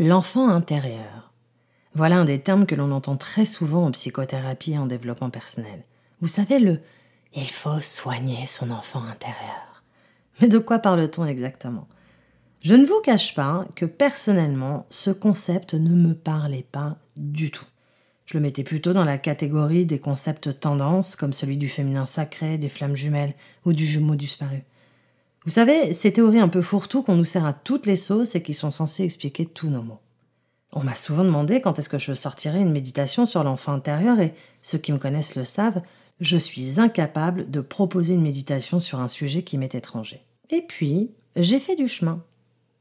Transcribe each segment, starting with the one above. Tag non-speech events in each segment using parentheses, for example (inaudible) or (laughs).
L'enfant intérieur. Voilà un des termes que l'on entend très souvent en psychothérapie et en développement personnel. Vous savez, le il faut soigner son enfant intérieur. Mais de quoi parle-t-on exactement? Je ne vous cache pas que personnellement, ce concept ne me parlait pas du tout. Je le mettais plutôt dans la catégorie des concepts tendances, comme celui du féminin sacré, des flammes jumelles ou du jumeau disparu. Vous savez, ces théories un peu fourre-tout qu'on nous sert à toutes les sauces et qui sont censées expliquer tous nos mots. On m'a souvent demandé quand est-ce que je sortirais une méditation sur l'enfant intérieur et ceux qui me connaissent le savent, je suis incapable de proposer une méditation sur un sujet qui m'est étranger. Et puis, j'ai fait du chemin.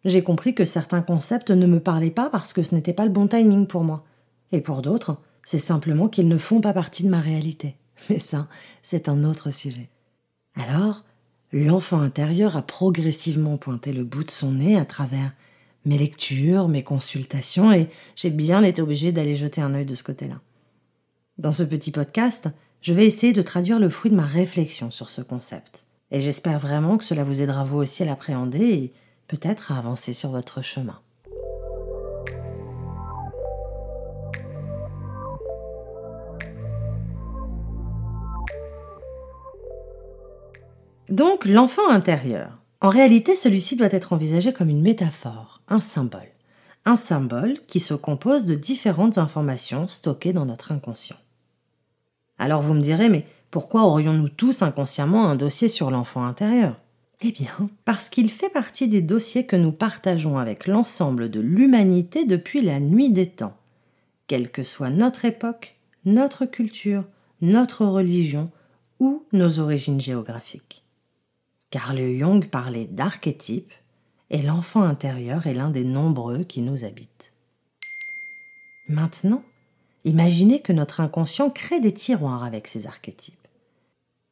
J'ai compris que certains concepts ne me parlaient pas parce que ce n'était pas le bon timing pour moi. Et pour d'autres, c'est simplement qu'ils ne font pas partie de ma réalité. Mais ça, c'est un autre sujet. Alors, l'enfant intérieur a progressivement pointé le bout de son nez à travers mes lectures, mes consultations, et j'ai bien été obligée d'aller jeter un œil de ce côté-là. Dans ce petit podcast, je vais essayer de traduire le fruit de ma réflexion sur ce concept. Et j'espère vraiment que cela vous aidera vous aussi à l'appréhender et peut-être à avancer sur votre chemin. Donc l'enfant intérieur. En réalité, celui-ci doit être envisagé comme une métaphore, un symbole. Un symbole qui se compose de différentes informations stockées dans notre inconscient. Alors vous me direz, mais pourquoi aurions-nous tous inconsciemment un dossier sur l'enfant intérieur? Eh bien, parce qu'il fait partie des dossiers que nous partageons avec l'ensemble de l'humanité depuis la nuit des temps. Quelle que soit notre époque, notre culture, notre religion ou nos origines géographiques. Carl Jung parlait d'archétypes et l'enfant intérieur est l'un des nombreux qui nous habitent. Maintenant, imaginez que notre inconscient crée des tiroirs avec ces archétypes.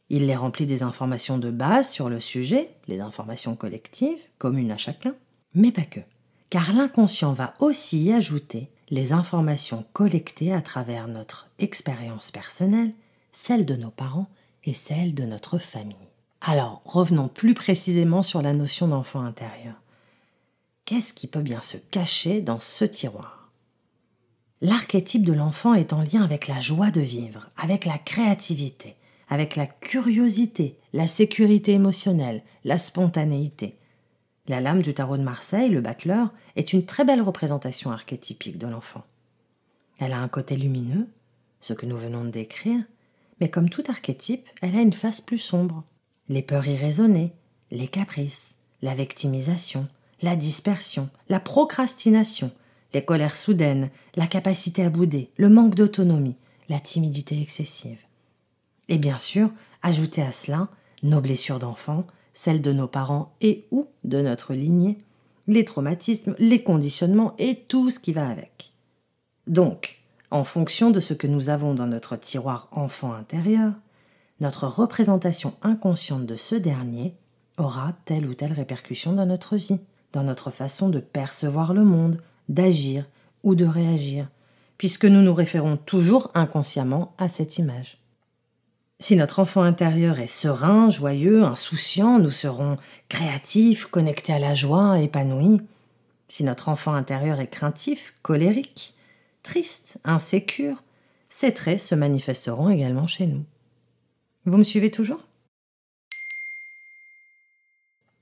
Il les remplit des informations de base sur le sujet, les informations collectives, communes à chacun, mais pas que, car l'inconscient va aussi y ajouter les informations collectées à travers notre expérience personnelle, celle de nos parents et celle de notre famille. Alors, revenons plus précisément sur la notion d'enfant intérieur. Qu'est-ce qui peut bien se cacher dans ce tiroir? L'archétype de l'enfant est en lien avec la joie de vivre, avec la créativité, avec la curiosité, la sécurité émotionnelle, la spontanéité. La lame du tarot de Marseille, le battleur, est une très belle représentation archétypique de l'enfant. Elle a un côté lumineux, ce que nous venons de décrire, mais comme tout archétype, elle a une face plus sombre, les peurs irraisonnées, les caprices, la victimisation, la dispersion, la procrastination, les colères soudaines, la capacité à bouder, le manque d'autonomie, la timidité excessive. Et bien sûr, ajouter à cela nos blessures d'enfant, celles de nos parents et ou de notre lignée, les traumatismes, les conditionnements et tout ce qui va avec. Donc, en fonction de ce que nous avons dans notre tiroir enfant intérieur, notre représentation inconsciente de ce dernier aura telle ou telle répercussion dans notre vie, dans notre façon de percevoir le monde, d'agir ou de réagir, puisque nous nous référons toujours inconsciemment à cette image. Si notre enfant intérieur est serein, joyeux, insouciant, nous serons créatifs, connectés à la joie, épanouis. Si notre enfant intérieur est craintif, colérique, triste, insécure, ces traits se manifesteront également chez nous. Vous me suivez toujours?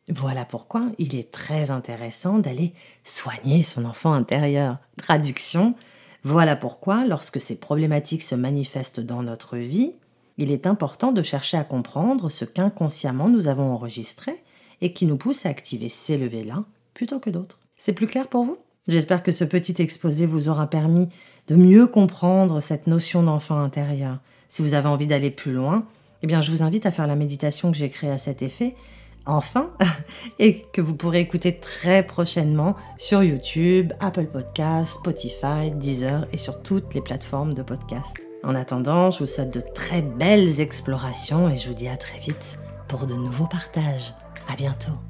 Voilà pourquoi il est très intéressant d'aller soigner son enfant intérieur. Traduction, voilà pourquoi lorsque ces problématiques se manifestent dans notre vie, il est important de chercher à comprendre ce qu'inconsciemment nous avons enregistré et qui nous pousse à activer ces levées-là plutôt que d'autres. C'est plus clair pour vous? J'espère que ce petit exposé vous aura permis de mieux comprendre cette notion d'enfant intérieur. Si vous avez envie d'aller plus loin, eh bien, je vous invite à faire la méditation que j'ai créée à cet effet, enfin, (laughs) et que vous pourrez écouter très prochainement sur YouTube, Apple Podcasts, Spotify, Deezer et sur toutes les plateformes de podcast. En attendant, je vous souhaite de très belles explorations et je vous dis à très vite pour de nouveaux partages. À bientôt.